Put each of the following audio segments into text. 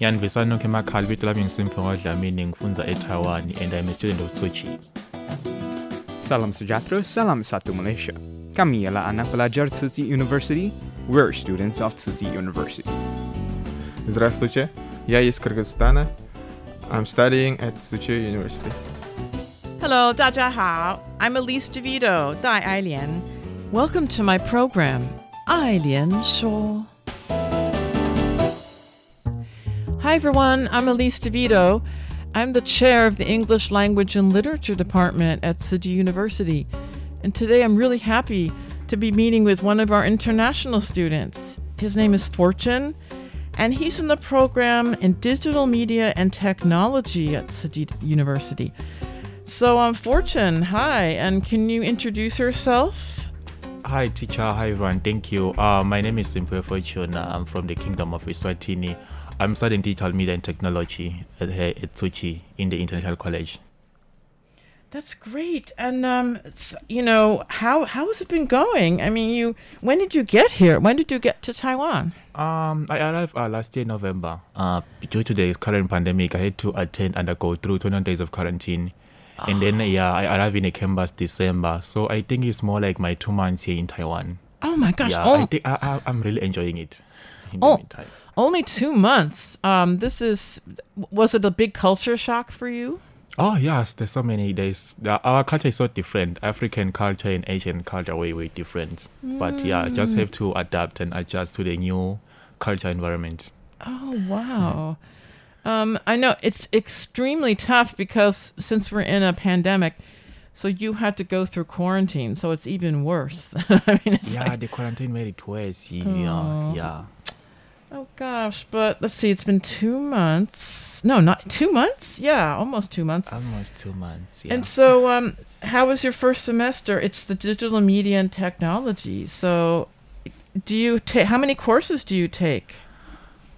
Yanibisa nokho emakhaya ibito lami ngisimfungo Dlamini ngifunza eTaiwan and I'm a student of Tzu Chi. Salam Sujatro, Salam Satu Malaysia. Kami ialah anak pelajar Tsinghua University. We're students of Tsinghua University. Здравствуйте, я из Кыргызстана. I'm studying at Tzu Chi University. Hello, 大家好. I'm Elise DeVito, Dai Ailian. Welcome to my program, Ailian Shaw. Hi everyone, I'm Elise DeVito. I'm the chair of the English Language and Literature Department at Tzu Chi University. And today I'm really happy to be meeting with one of our international students. His name is Fortune, and he's in the program in Digital Media and Technology at Tzu Chi University. So, um, Fortune, hi, and can you introduce yourself? Hi teacher, hi everyone, thank you. Uh, my name is Simple Fortune. I'm from the Kingdom of Eswatini. I'm studying digital media and technology at, at Tzu Chi in the International College. That's great. And um, you know, how how has it been going? I mean, you when did you get here? When did you get to Taiwan? Um, I arrived uh, last year November. Uh, due to the current pandemic, I had to attend and go through 21 days of quarantine. And then, yeah, I arrived in a campus December. So I think it's more like my two months here in Taiwan. Oh my gosh! yeah, oh, I think I, I, I'm really enjoying it. In the Oh. meantime. Only two months. Um, this is was it a big culture shock for you? Oh yes, there's so many. There's our culture is so different. African culture and Asian culture way way different. But yeah, just have to adapt and adjust to the new culture environment. Oh wow. Um, I know it's extremely tough because since we're in a pandemic, so you had to go through quarantine, so it's even worse. I mean, it's Yeah, like, the quarantine made it worse. Yeah, yeah. Oh gosh, but let's see, it's been two months. No, not two months. Yeah, almost two months. Almost two months. Yeah. And so, um, how was your first semester? It's the digital media and technology. So, do you take how many courses do you take?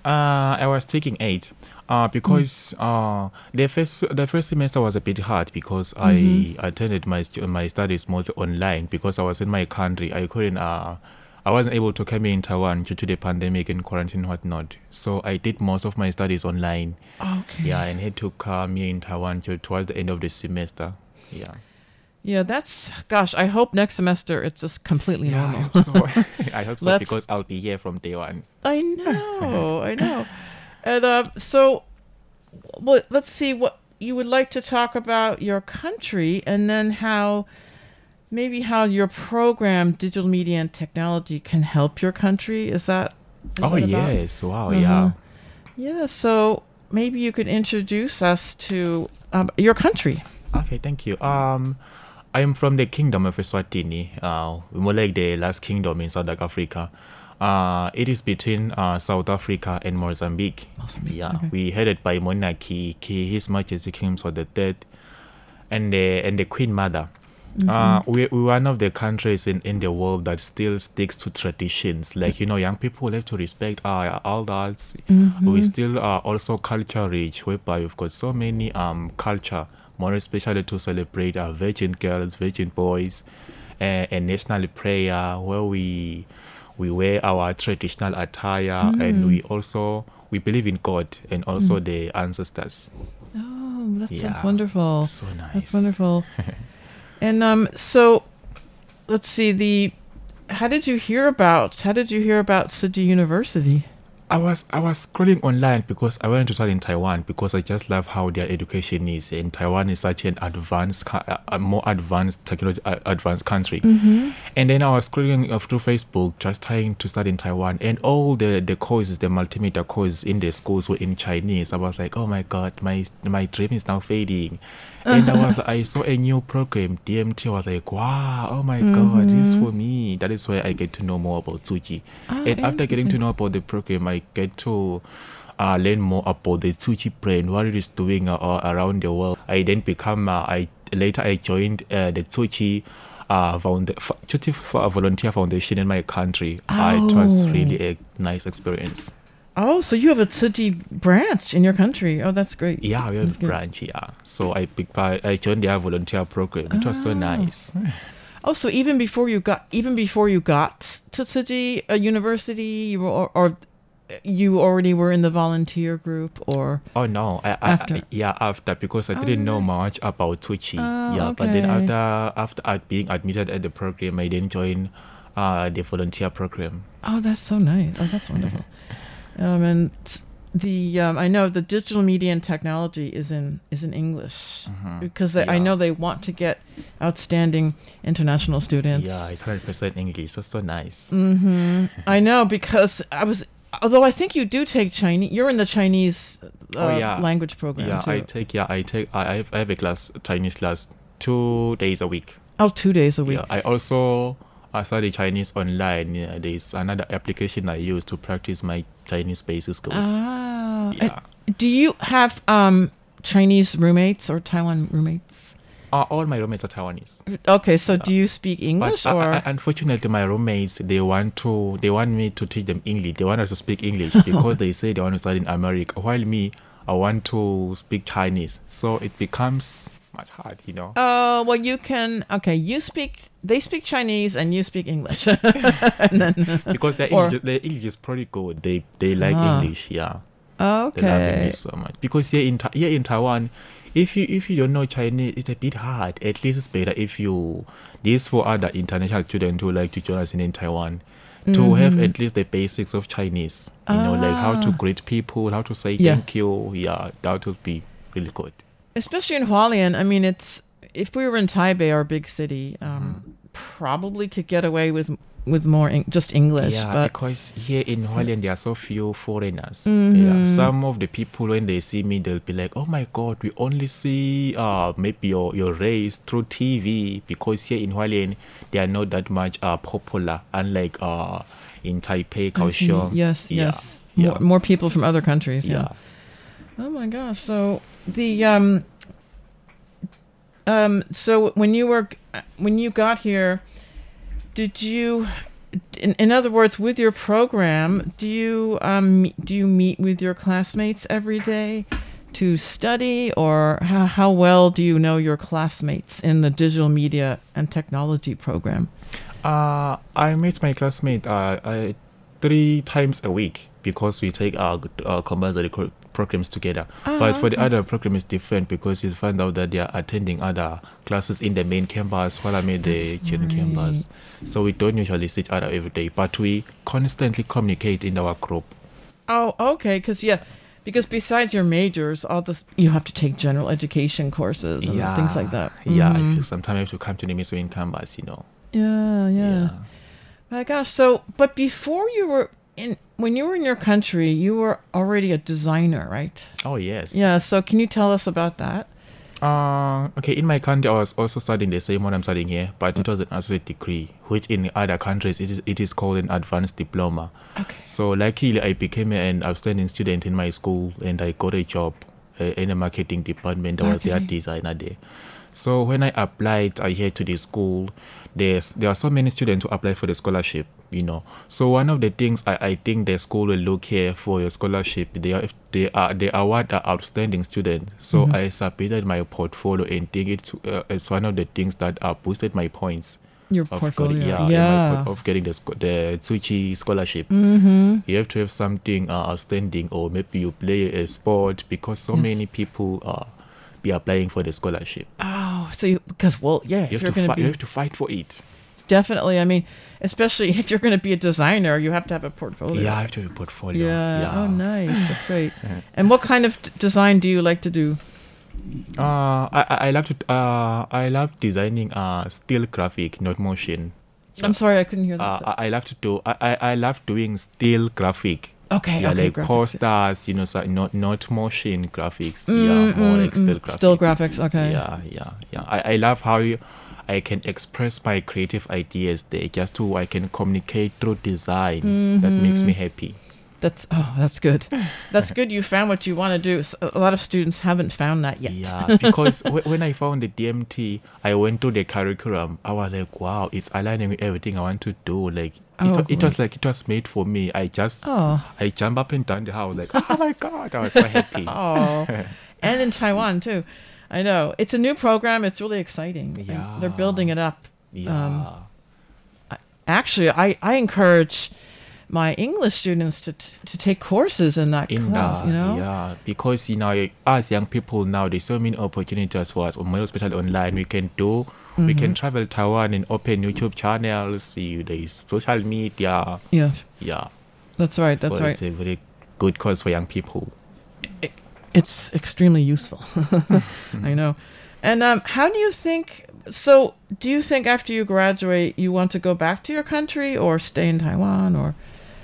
Uh, I was taking eight. Uh, because uh, the first the first semester was a bit hard because I attended my my studies mostly online because I was in my country. I couldn't uh, I wasn't able to come here in Taiwan due to the pandemic and quarantine and whatnot. So I did most of my studies online. Okay. Yeah, and had to come here in Taiwan till towards the end of the semester. Yeah. Yeah, that's gosh. I hope next semester it's just completely I normal. hope so. I hope so because I'll be here from day one. I know, I know. And uh, so, well, let's see what you would like to talk about your country, and then how maybe how your program, digital media and technology, can help your country. Is that? is oh that yes! Wow! Uh-huh. Yeah. Yeah. So maybe you could introduce us to um, your country. Okay, thank you. Um, I'm from the Kingdom of Eswatini, uh, more like the last kingdom in South Africa. Uh, it is between uh, South Africa and Mozambique. Mozambique, Yeah, okay. we headed by monarchy, His Majesty King Mswati the Third, and the and the Queen Mother. Uh, we we're one of the countries in, in the world that still sticks to traditions. Like you know, young people have to respect our elders. We still are also culture rich, whereby we've got so many um culture, more especially to celebrate our virgin girls, virgin boys, uh, and national prayer where we we wear our traditional attire and we also we believe in God and also the ancestors. Oh, that sounds wonderful. So nice. That's wonderful. and um, so let's see the. How did you hear about? How did you hear about Tzu Chi University? I was I was scrolling online because I wanted to study in Taiwan because I just love how their education is and Taiwan is such an advanced, uh, a more advanced technology, uh, advanced country. And then I was scrolling uh, through Facebook just trying to study in Taiwan and all the the courses, the multimedia courses in the schools were in Chinese. I was like, oh my god, my my dream is now fading. And I was I saw a new program DMT. I was like, wow, oh my god, this is for me. That is where I get to know more about Tzu Chi. and after getting to know about the program, I get to uh, learn more about the Tzu Chi brand, what it is doing uh, around the world. I then become, uh, I later I joined uh, the Tzu Chi uh, found, F- Volunteer Foundation in my country. Uh, it was Oh. really a nice experience. Oh, so you have a Tzu Chi branch in your country. Oh, that's great. Yeah, we have a branch, yeah. So I pick part, I joined their volunteer program. It was so nice. Oh, so even before you got even before you got to Tzu Chi uh, University, you were or, or you already were in the volunteer group or Oh no! I, After. I yeah after because I Oh, didn't know much about Tzu Chi. Oh, yeah, but then okay. after after being admitted at the program, I then joined uh, the volunteer program. Oh, that's so nice. Oh, that's wonderful. um, and the um, I know the digital media and technology is in is in English because they, I know they want to get outstanding international students. Yeah, it's hundred percent English. So so nice. Mm. I know because I was. Although I think you do take Chinese, you're in the Chinese uh, oh yeah, language program Yeah, too. I take yeah I take I I have, I have a class Chinese class two days a week. oh, two days a week. Yeah, I also I study Chinese online. Yeah, there's another application I use to practice my Chinese basic skills. And Yeah. do you have um Chinese roommates or Taiwan roommates? Uh, all my roommates are Taiwanese. Okay, so do you speak English But uh, or? uh, unfortunately, my roommates they want to they want me to teach them English. They want us to speak English because they say they want to study in America. While me, I want to speak Chinese. So it becomes much hard, you know. Oh well, you can. Okay, you speak. They speak Chinese and you speak English. then, because their English, their English is pretty good. They they like Ah. English, yeah. Okay. They love. English so much. Because here in here in Taiwan, if you if you don't know Chinese, it's a bit hard. At least it's better if you. This for other international students who like to join us in, in Taiwan. To have at least the basics of Chinese, you know, like how to Mm-hmm. Ah. greet people, how to say Yeah. thank you. Yeah, that would be really good. Especially in Hualien. I mean, it's if we were in Taipei, our big city, um, probably could get away with with more just English. Yeah, but because here in Hualien there are so few foreigners. Mm-hmm. Yeah, some of the people when they see me, they'll be like, "Oh my God, we only see uh maybe your your race through TV." Because here in Hualien they are not that much uh popular, unlike uh in Taipei. Kaohsiung. Yes, Yeah, yes. yeah. More, more people from other countries. yeah. yeah. Oh my gosh. So the um um so when you were when you got here did you in, in other words with your program do you um do you meet with your classmates every day to study? Or how, how well do you know your classmates in the digital media and technology program? Uh, I meet my classmate uh, uh, three times a week because we take our uh, compulsory co- programs together. but for the other program, it's different because you find out that they are attending other classes in the main campus while I'm in the children campus. So we don't usually see each other every day, but we constantly communicate in our group. oh okay because yeah because besides your majors all this you have to take general education courses and things like that Yeah, Mhm. I feel sometimes I have to come to the main campus, you know. Yeah, yeah. Yeah. My gosh. So, but before you were in, when you were in your country, you were already a designer, right? Oh, yes. Yeah. So, can you tell us about that? Uh, okay, in my country, I was also studying the same one I'm studying here, but it was an associate degree, which in other countries it is, it is called an advanced diploma. Okay. So, luckily, I became an outstanding student in my school and I got a job uh, in the marketing department. I was their designer there. So, when I applied uh, here to the school, there's, there are so many students who apply for the scholarship, you know. So, one of the things I, I think the school will look here for your scholarship, they, are, they, are, they award the outstanding student. So, I submitted my portfolio and think it's, uh, it's one of the things that uh, boosted my points Your of portfolio. Getting, yeah, yeah. my of getting the the Tzu Chi scholarship. mm-hmm. You have to have something uh, outstanding, or maybe you play a sport because so Yes. many people uh, be applying for the scholarship. Oh, so you because well, yeah, You if have you're to fight. be You have to fight for it. definitely. I mean, especially if you're going to be a designer, you have to have a portfolio. Yeah, I have to have a portfolio. Yeah. Yeah. Oh, nice. That's great. And what kind of d- design do you like to do? Uh, I, I love to. Uh, I love designing. Uh, still graphic, not motion. I'm sorry, I couldn't hear Uh, that. I, I love to do. I, I, I love doing still graphic. Okay. yeah, okay. like graphics. posters. You know, so not not motion graphics. Mm, yeah, more mm, like still mm. graphics. Still graphics. Okay. Yeah, yeah, yeah. I, I love how you, I can express my creative ideas there. Just to I can communicate through design. That makes Mm-hmm. me happy. That's oh, that's good. That's good. You found what you want to do. A lot of students haven't found that yet. Yeah, because w- when I found the DMT, I went to the curriculum. I was like, wow, it's aligning with everything I want to do. Like, Oh, wa- it oh, was like it was made for me. I just, Oh. I jump up and down the house like, oh my god, I was so happy. Oh, and in Taiwan too. I know it's a new program. It's really exciting. Yeah. they're building it up. yeah, um, Actually, I I encourage my English students to t- to take courses in that in class. that, you know. yeah, because you know, as young people now, there's so many opportunities for us, especially online. We can do. We Mm-hmm. can travel Taiwan and open YouTube channels. See, there's social media. Yeah. Yeah, That's right. That's so right. it's a very good cause for young people. it's extremely useful. I know. And um, how do you think? So, do you think after you graduate, you want to go back to your country or stay in Taiwan or?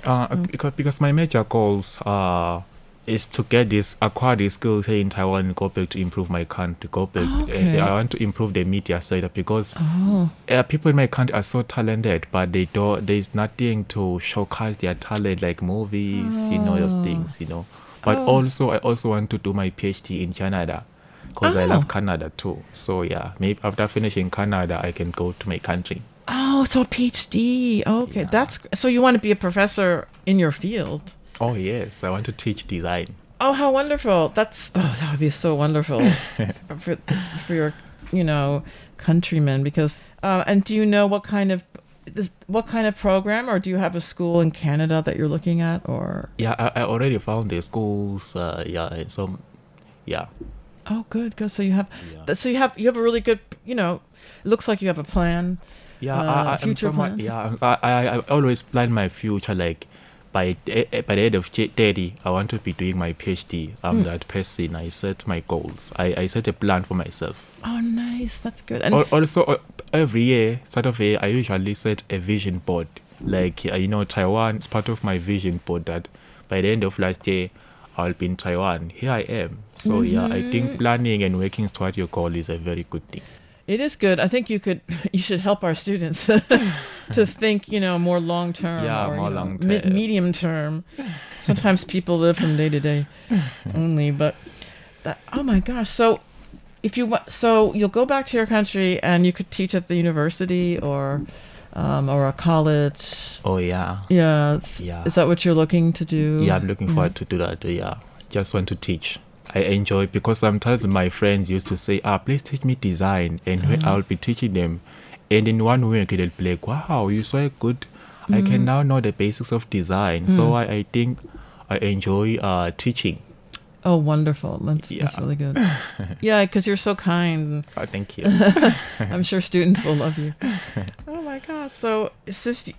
Uh, because because my major goals uh is to get this acquire these skills here in Taiwan and go back to improve my country. Go back. uh, Okay. I want to improve the media side because Oh, uh, people in my country are so talented, but they don't. There's nothing to showcase their talent like movies, you know, those things, you know. But Oh. also, I also want to do my PhD in Canada because I Oh. love Canada too. So yeah, maybe after finishing Canada, I can go to my country. oh, so PhD. Okay, Yeah. that's so you want to be a professor in your field. Oh yes, I want to teach design. Oh, how wonderful! That's oh, that would be so wonderful for for your you know countrymen because. Uh, and do you know what kind of this, what kind of program, or do you have a school in Canada that you're looking at, or? Yeah, I, I already found the schools. Uh, yeah, and so yeah, Oh, good, good. So you have, Yeah. so you have, you have a really good, you know, it looks like you have a plan. yeah. Uh, I, I, I'm future somewhat- plan? yeah, I, I, I always plan my future. Like by the- eh, by the age of j- thirty, I want to be doing my PhD. I'm Hmm. that person. I set my goals. I, I set a plan for myself. Oh, nice. That's good. And also, uh, every year, sort of a, I usually set a vision board. Like uh, you know, Taiwan is part of my vision board. That by the end of last year, I'll be in Taiwan. Here I am. So yeah, I Mm-hmm. think planning and working toward your goal is a very good thing. It is good. I think you could, you should help our students to think, you know, more long term. Yeah, or, more you know, long me- term. medium term. Sometimes people live from day to day only, but that, oh my gosh. So if you want, so you'll go back to your country and you could teach at the university or, um, or a college. Oh yeah. Yeah. Yeah. Is that what you're looking to do? Yeah, I'm looking forward to do that. Yeah, just want to teach. I enjoy because sometimes my friends used to say, "Ah, please teach me design," and when I'll be teaching them, and in one week they'll be like, "Wow, you're so good! I can now know the basics of design." So I, I think I enjoy uh, teaching. Oh, wonderful. That's, that's really good. yeah, because you're so kind. Uh, thank you. I'm sure students will love you. Oh my gosh. So,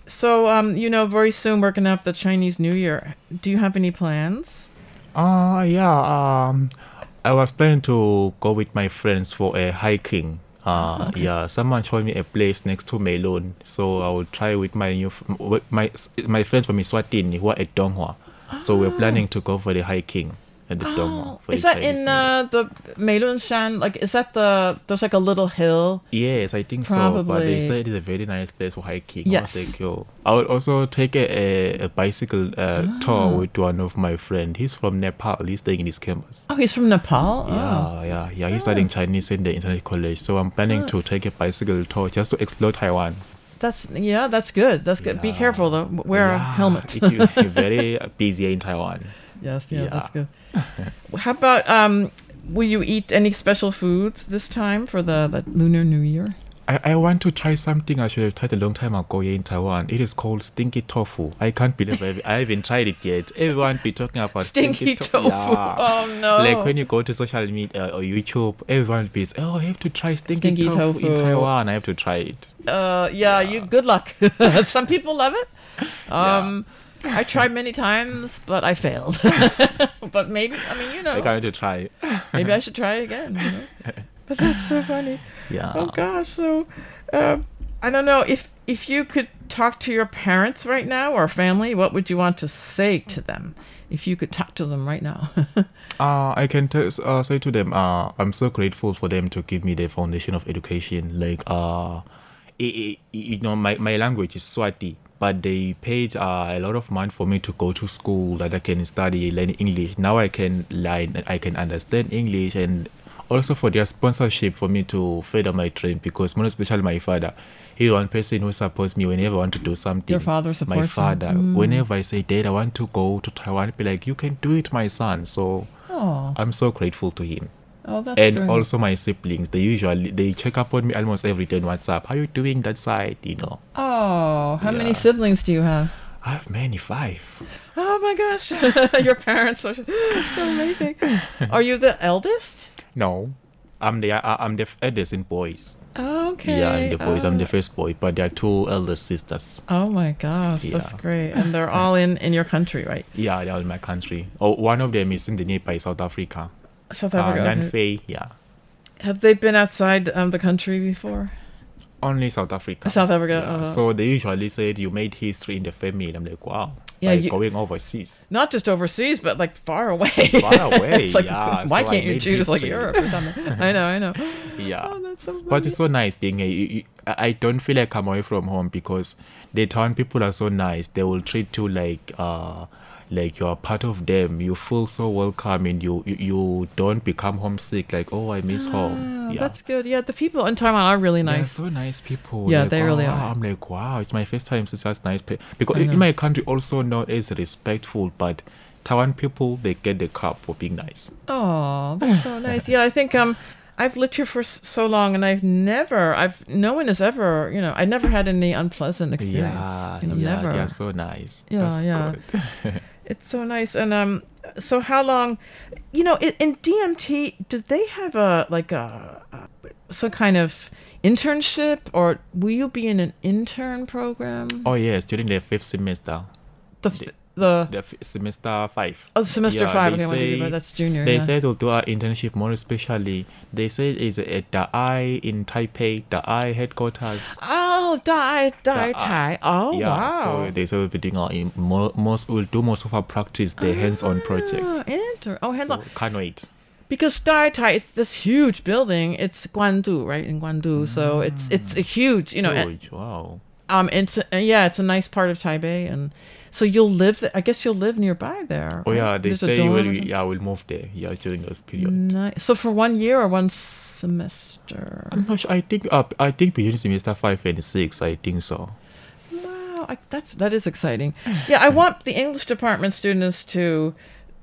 so um, you know, very soon we're gonna have the Chinese New Year. Do you have any plans? Uh yeah. Um, I was planning to go with my friends for a hiking. Uh, yeah. Someone showed me a place next to Meilun, so I will try with my new with my my friends from Eswatini who are at Donghua. So we're planning to go for the hiking at the Donghua. for is that in uh, the Meilun Shan? Like, is that the? There's like a little hill. Yes, I think so. But they said it's a very nice place for hiking. Yes. I was like, yo. I will also take a, a, a bicycle uh, Ah. tour with one of my friends. He's from Nepal. He's staying in his campus. Oh, he's from Nepal. Oh. Yeah, yeah, yeah. He's studying Chinese in the internet college. So I'm planning Ah. to take a bicycle tour just to explore Taiwan. That's yeah. That's good. That's good. Be careful though. Wear a Yeah, helmet. it will be very busy in Taiwan. Yes. Yeah, That's good. How about um? Will you eat any special foods this time for the, the Lunar New Year? I, I want to try something I should have tried a long time ago here in Taiwan. It is called stinky tofu. I can't believe I, I haven't tried it yet. Everyone be talking about Stinky tofu. Yeah. Oh no. Like when you go to social media or YouTube, everyone be oh, I have to try stinky, Stinky tofu, in. Taiwan. I have to try it. Uh, yeah, you. Good luck. Some people love it. Um, I tried many times, but I failed. but maybe, I mean, you know. I got to try. maybe I should try it again. You know? But that's so funny. Yeah. Oh gosh. So, uh, I don't know if if you could talk to your parents right now or family, what would you want to say to them? If you could talk to them right now. Uh, I can t- uh, say to them, uh, I'm so grateful for them to give me the foundation of education. Like, uh, i i you know, my, my language is Swati, but they paid uh, a lot of money for me to go to school that I can study, learn English. Now I can learn, and I can understand English, and also for their sponsorship for me to further my dream. Because most especially my father, he's one person who supports me whenever I want to do something. Your father My supports you. father, Mm. whenever I say, Dad, I want to go to Taiwan, be like, you can do it, my son. So. oh, I'm so grateful to him. oh, that's and great. also my siblings, they usually they check up on me almost every day on WhatsApp. How you doing that side? You know. Oh, how many siblings do you have? I have many five. Oh my gosh, your parents are so amazing. Are you the eldest? No. I'm the I, I'm the eldest in boys. Okay. Yeah, I'm the boys. I'm the oh. first boy, but there are two elder sisters. Oh my gosh, that's great. And they're all in in your country, right? Yeah, they're in my country. Oh, one of them is in the nearby South Africa. South Uh, Africa. okay. Nanfei, yeah. Have they been outside um, the country before? Only South Africa. South Africa, Yeah. uh-huh. So they usually said you made history in the family. I'm like, wow. Yeah, Like you- going overseas. Not just overseas, but like far away. Far away, it's like, yeah, Why so can't you choose like. Europe or something? I know, I know. Yeah. Oh, that's so. But it's so nice being you, I don't feel like I'm away from home because town people are so nice. They will treat you like uh like you are part of them. You feel so welcome and you you, you don't become homesick like oh I miss home. Ah, Yeah. That's good. Yeah, the people in Taiwan are really nice. They're so nice people. Yeah, Like, they really are. I'm like, wow, it's my first time since that's nice. Pe- because in in my country, also not as respectful, but Taiwan people they get the cup for being nice. Oh, that's so nice. Yeah, I think um, I've lived here for so long, and I've never, I've no one has ever, you know, I never had any unpleasant experience. Yeah, you know, yeah, never. they're so nice. Yeah, That's yeah. It's so nice. And um, so how long, you know, in, in DMT, do they have a like a, a some kind of internship, or will you be in an intern program? oh yes, during the fifth semester. the f- the the f- semester five. oh semester Yeah, five. Okay, I want to say- that's junior. They yeah. said to do our internship more especially. They said it's at the I in Taipei, the I headquarters. Oh, die, The tie. Oh, yeah, wow. so they said we'll be doing our in, mo- most we'll do most of our practice, the hands-on Ah, projects. inter- oh, hands So can't wait. Because Dai Tai, it's this huge building. It's Guandu, right in Guandu. So it's it's a huge, you know, and- Huge, wow. um, it's uh, yeah, it's a nice part of Taipei, and so you'll live. Th- I guess you'll live nearby there. Oh right? yeah, they There's say will yeah we'll move there. Yeah, during those period. Nice. So for one year or one semester? I'm not sure. I think uh, I think between semester five and six. I think so. Wow, I, that's that is exciting. Yeah, I want the English department students to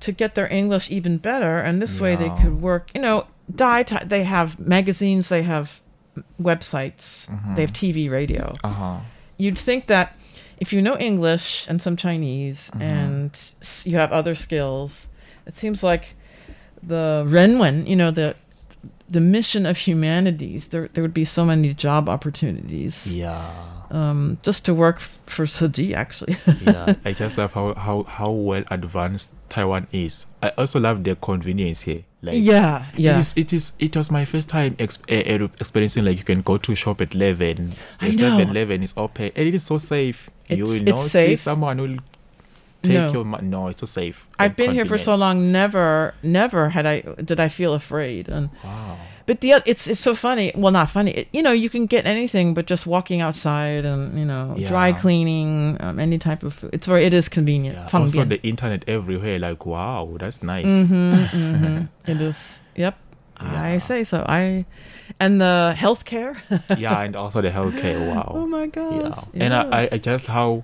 to get their English even better, and this way they could work. You know, Tai, they have magazines, they have websites, they have TV, radio. Uh huh. You'd think that if you know English and some Chinese mm-hmm. and you have other skills, it seems like the Renwen, you know, the the mission of humanities, there there would be so many job opportunities. Yeah. Um, just to work f- for Tzu Chi, actually. yeah, I just love how, how, how well advanced Taiwan is. I also love the convenience here. Like, yeah, yeah. It is, it is. It was my first time ex- uh, uh, experiencing like you can go to shop at eleven. I know. 7-Eleven is open, and it is so safe. you will it's not see someone who will take No. your money. No, it's so safe. I've and been here for so long. Never, never had I did I feel afraid. And Wow. but the it's it's so funny. Well, not funny. It, you know, you can get anything, but just walking outside and you know, dry cleaning, um, any type of food. It's very it is convenient. Yeah. Also, the internet everywhere. Like, wow, that's nice. Mhm, mhm. It is. Yep. I say so. I and the healthcare. yeah, and also the healthcare. Wow. Oh my gosh. Yeah. And I, I, I just how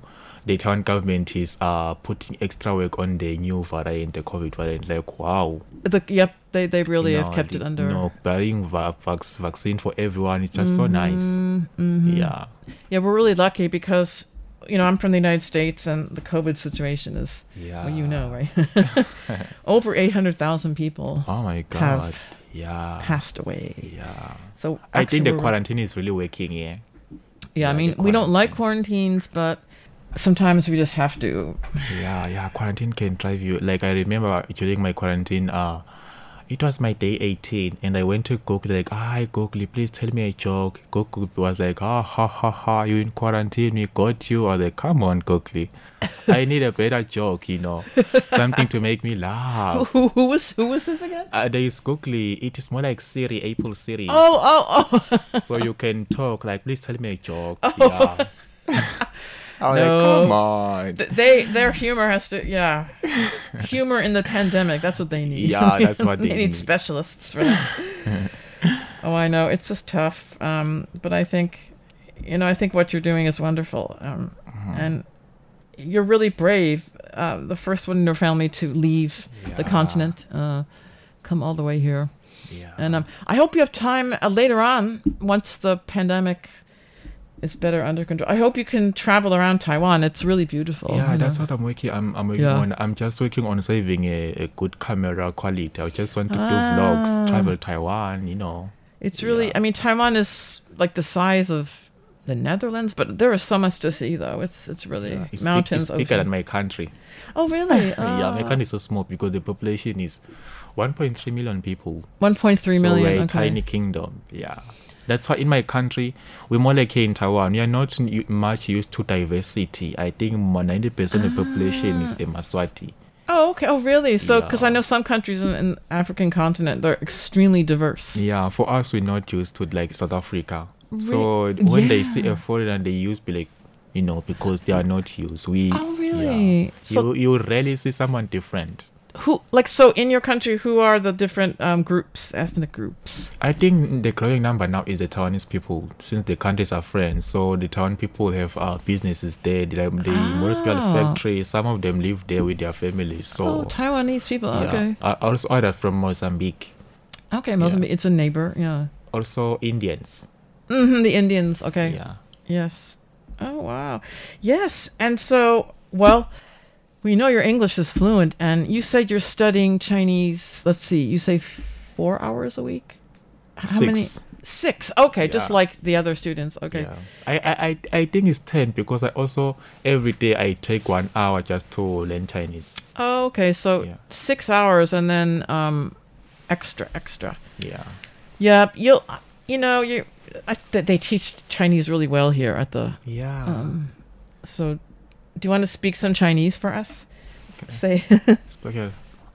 the Taiwan government is uh, putting extra work on the new variant, the COVID variant. Like, wow. The, yep, they, they really you have kept the- it under. You know, buying va- vac- vaccine for everyone it's just so nice. Mhm. Yeah. Yeah, we're really lucky because, you know, I'm from the United States and the COVID situation is, well, you know, right? Over 800,000 people Oh my God. yeah. passed away. Yeah. So I think the quarantine is really working, yeah. Yeah, I mean, we don't like quarantines, but sometimes we just have to. Yeah, yeah, quarantine can drive you. Like I remember during my quarantine, uh, it was my day 18, and I went to Google like, hi Google, please tell me a joke. Google was like, ah, ha ha ha, you in quarantine, we got you. I was like, come on, Google, I need a better joke, you know, something to make me laugh. Who, who was who was this again? Uh, there is Google. It is more like Siri, Apple Siri. Oh, oh, oh. so you can talk like, please tell me a joke. Oh. Yeah. Was No. come on. Th- they their humor has to yeah humor in the pandemic that's what they need Yeah, that's what they need need. specialists for that oh i know it's just tough um but i think you know i think what you're doing is wonderful um Uh-huh. and you're really brave uh the first one in your family to leave the continent uh come all the way here Yeah. and um i hope you have time uh, later on once the pandemic is better under control i hope you can travel around taiwan it's really beautiful Yeah, that's know. what I'm working. I'm, I'm working Yeah. on. I'm just working on saving a, a good camera quality. I just want to do Ah. vlogs, travel Taiwan. You know. It's really, I mean, Taiwan is like the size of the Netherlands, but there is so much to see, though. It's it's really It's, big, mountains. it's bigger ocean. than my country. Oh, really? yeah, my country is so small because the population is 1.3 million people. 1.3 so million, we're a okay. tiny kingdom. Yeah. That's why in my country, we're more like here in Taiwan. We are not much used to diversity. I think more 90% of the population is ah. a Maswati. Oh, okay. Oh, really? So, because I know some countries in, in African continent, they're extremely diverse. Yeah, for us, we're not used to like South Africa. So when they see a foreigner, they use be like, you know, because they are not used. We. Oh, really? Yeah. So- you you rarely see someone different. Who, like, so in your country, who are the different um, groups, ethnic groups? I think the growing number now is the Taiwanese people, since the countries are friends. So the Taiwan people have uh, businesses there. They, they Ah. factories. Some of them live there with their families. So oh, Taiwanese people. yeah. Okay. Uh, also others from Mozambique. Okay, Mozambique. It's a neighbor. Yeah. Also Indians. hmm the Indians. Okay. Yeah. Yes. Oh wow. Yes. And so, well, we know your English is fluent, and you said you're studying Chinese. Let's see. You say four hours a week. How many? Six. Six. Okay, just like the other students. Okay. Yeah. I, I, I, think it's 10 because I also, every day I take one hour just to learn Chinese. Oh, okay. So Yeah. six hours, and then um, extra, extra. Yeah. Yep. You'll. You know, you. I, they teach Chinese really well here at the. Yeah. Um, so, do you want to speak some Chinese for us? Say. Okay.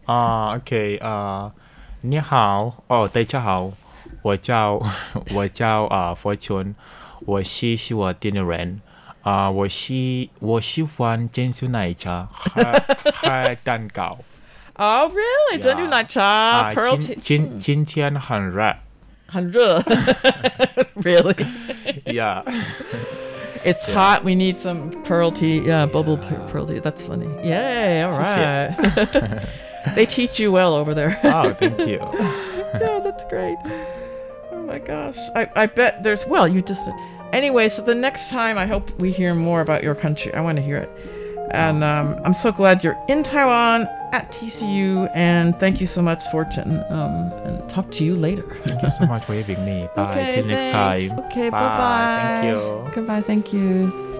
啊、o k 啊、你好，哦，大家好，我叫我叫啊、佛春，我是是我店的人，啊、我喜我喜欢珍珠奶茶和和蛋糕。 Oh, really? Don't do Yeah.奶茶 啊， pearl 今 tea. 今今天很热。很热. Really? Yeah. It's hot. We need some pearl tea. Yeah, bubble pe- ah. pearl tea. That's funny. Yay! All right. they teach you well over there. Oh, thank you. yeah, that's great. Oh my gosh. I, I bet there's, well, you just, anyway, so the next time I hope we hear more about your country. I want to hear it. And um, I'm so glad you're in Taiwan at TCU. And thank you so much, Fortune. Um, and talk to you later. Thank you so much for having me. Bye. Okay, Till next time. Okay, bye-bye. Thank you. Goodbye. Thank you.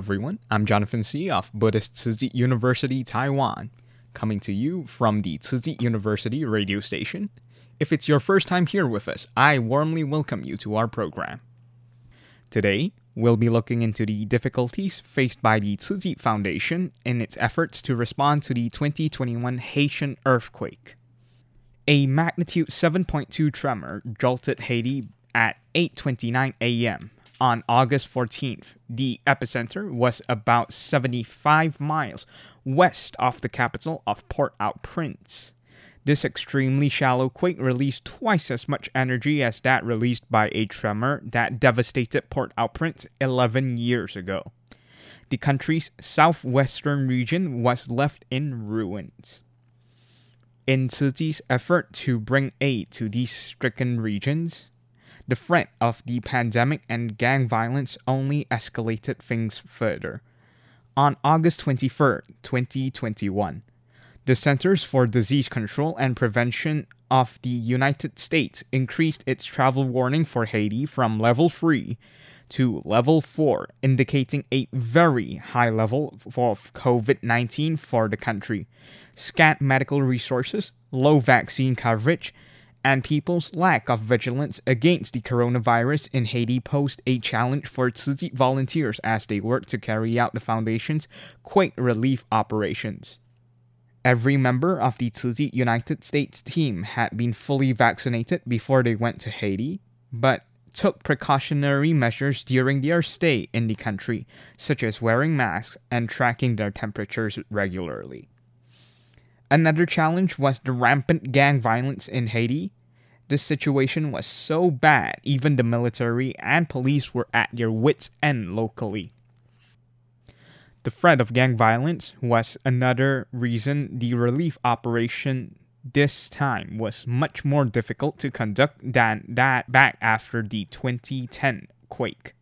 Everyone. I'm Jonathan C. of Buddhist Tzu University, Taiwan, coming to you from the Tzu University radio station. If it's your first time here with us, I warmly welcome you to our program. Today, we'll be looking into the difficulties faced by the Tzu Foundation in its efforts to respond to the 2021 Haitian earthquake. A magnitude 7.2 tremor jolted Haiti at 8:29 a.m. on August 14th. The epicenter was about 75 miles west of the capital of Port-au-Prince. This extremely shallow quake released twice as much energy as that released by a tremor that devastated Port-au-Prince 11 years ago. The country's southwestern region was left in ruins. In Tzu effort to bring aid to these stricken regions, the threat of the pandemic and gang violence only escalated things further. On August 23, 2021, the Centers for Disease Control and Prevention of the United States increased its travel warning for Haiti from level 3 to level 4, indicating a very high level of COVID 19 for the country, scant medical resources, low vaccine coverage, and people's lack of vigilance against the coronavirus in Haiti posed a challenge for Tzu volunteers as they work to carry out the foundation's quake relief operations. Every member of the Tzu Chi United States team had been fully vaccinated before they went to Haiti, but took precautionary measures during their stay in the country, such as wearing masks and tracking their temperatures regularly. Another challenge was the rampant gang violence in Haiti. The situation was so bad, even the military and police were at their wits' end locally. The threat of gang violence was another reason the relief operation this time was much more difficult to conduct than that back after the 2010 quake.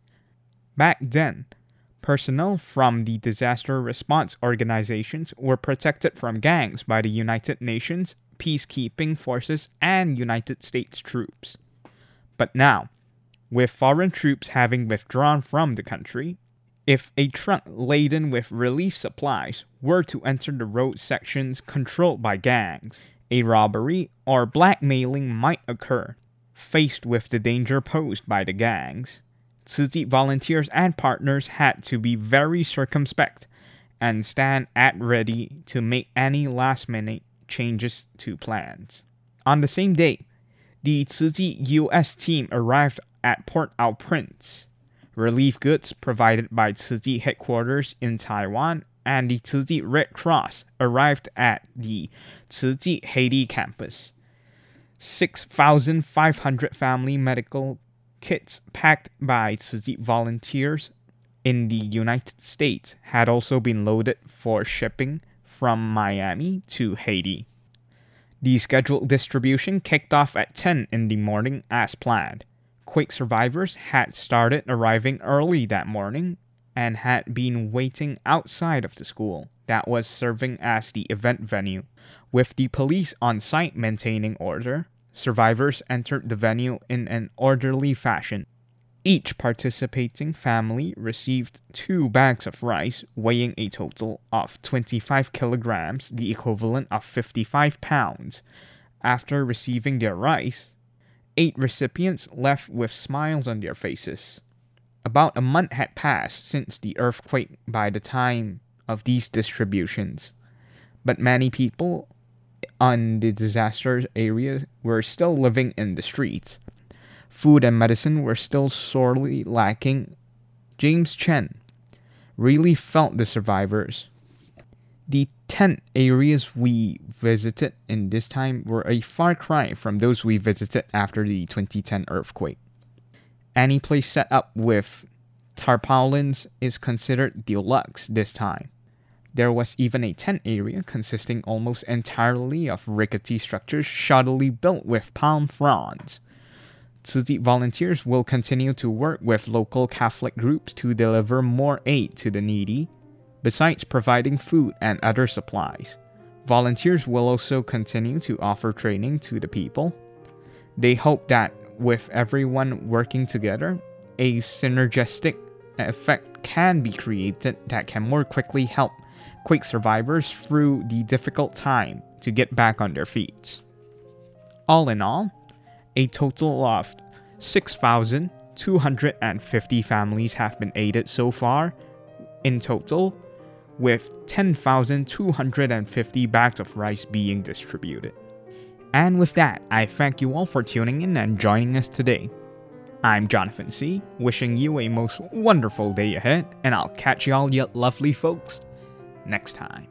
Back then, personnel from the disaster response organizations were protected from gangs by the United Nations, peacekeeping forces, and United States troops. But now, with foreign troops having withdrawn from the country, if a truck laden with relief supplies were to enter the road sections controlled by gangs, a robbery or blackmailing might occur. Faced with the danger posed by the gangs, Chi volunteers and partners had to be very circumspect and stand at ready to make any last minute changes to plans. On the same day, the Chi US team arrived at Port au Prince. Relief goods provided by Chi headquarters in Taiwan and the Chi Red Cross arrived at the Chi Haiti campus. 6,500 family medical kits packed by Tzu volunteers in the United States had also been loaded for shipping from Miami to Haiti. The scheduled distribution kicked off at 10 in the morning as planned. Quake survivors had started arriving early that morning and had been waiting outside of the school that was serving as the event venue. With the police on site maintaining order, survivors entered the venue in an orderly fashion. Each participating family received two bags of rice weighing a total of 25 kilograms, the equivalent of 55 pounds. After receiving their rice, eight recipients left with smiles on their faces. About a month had passed since the earthquake by the time of these distributions, but many people on the disaster areas were still living in the streets. Food and medicine were still sorely lacking. James Chen really felt the survivors. The tent areas we visited in this time were a far cry from those we visited after the 2010 earthquake. Any place set up with tarpaulins is considered deluxe this time. There was even a tent area consisting almost entirely of rickety structures shoddily built with palm fronds. Tzu volunteers will continue to work with local Catholic groups to deliver more aid to the needy, besides providing food and other supplies. Volunteers will also continue to offer training to the people. They hope that with everyone working together, a synergistic effect can be created that can more quickly help quake survivors through the difficult time to get back on their feet. All in all, a total of 6,250 families have been aided so far in total, with 10,250 bags of rice being distributed. And with that, I thank you all for tuning in and joining us today. I'm Jonathan C., wishing you a most wonderful day ahead, and I'll catch y'all, you lovely folks, next time.